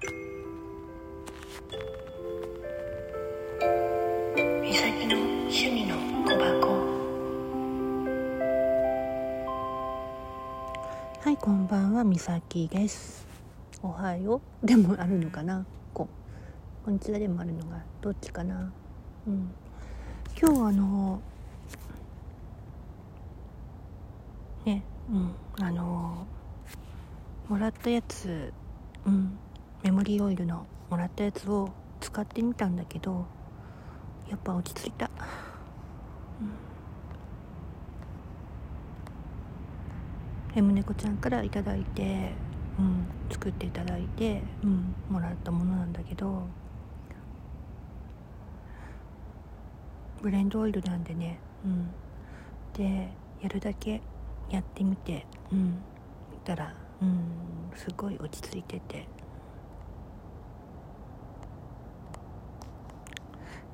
美咲の趣味の小箱。はいこんばんはみさきです。おはよう。でもあるのかな？ここんにちはでもあるのがどっちかな？うん。今日あのねうん。あのもらったやつうん。メモリーオイルのもらったやつを使ってみたんだけどやっぱ落ち着いた、うん、M 猫ちゃんから頂いて、うん、作っていただいて、うん、もらったものなんだけどブレンドオイルなんでね、うん、でやるだけやってみて、うん、見たら、うん、すごい落ち着いてて。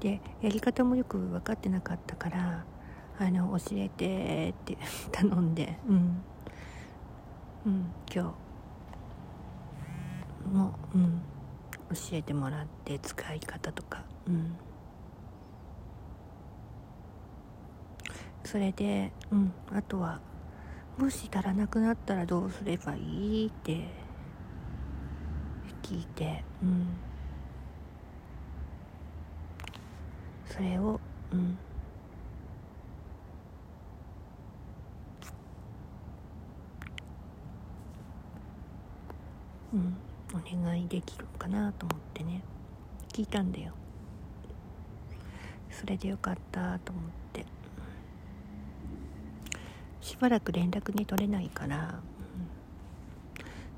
でやり方もよく分かってなかったからあの教えてって 頼んでうん、うん、今日。も、うん、教えてもらって使い方とか。うん。それで、うん、あとはもし足らなくなったらどうすればいいって聞いてうん。それをうん。うん。お願いできるかなと思ってね。聞いたんだよ。それでよかったと思って。しばらく連絡に取れないから、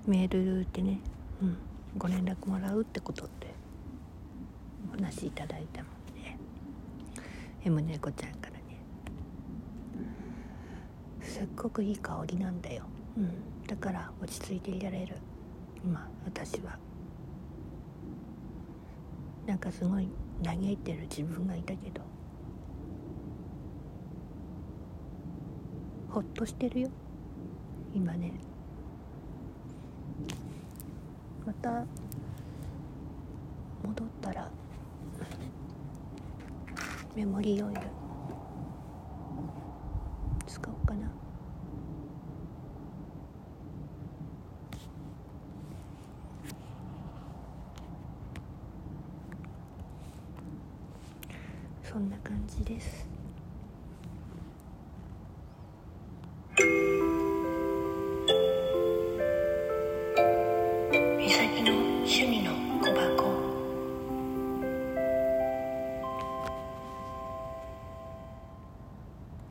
うん、メールってね、うん、ご連絡もらうってことってお話しいただいたの M 猫ちゃんからね。すっごくいい香りなんだよ、うん、だから落ち着いていられる。今私は。なんかすごい嘆いてる自分がいたけど。ほっとしてるよ。今ね。また戻ったらメモリーオイル。使おうかな。そんな感じです。美咲の趣味の小箱。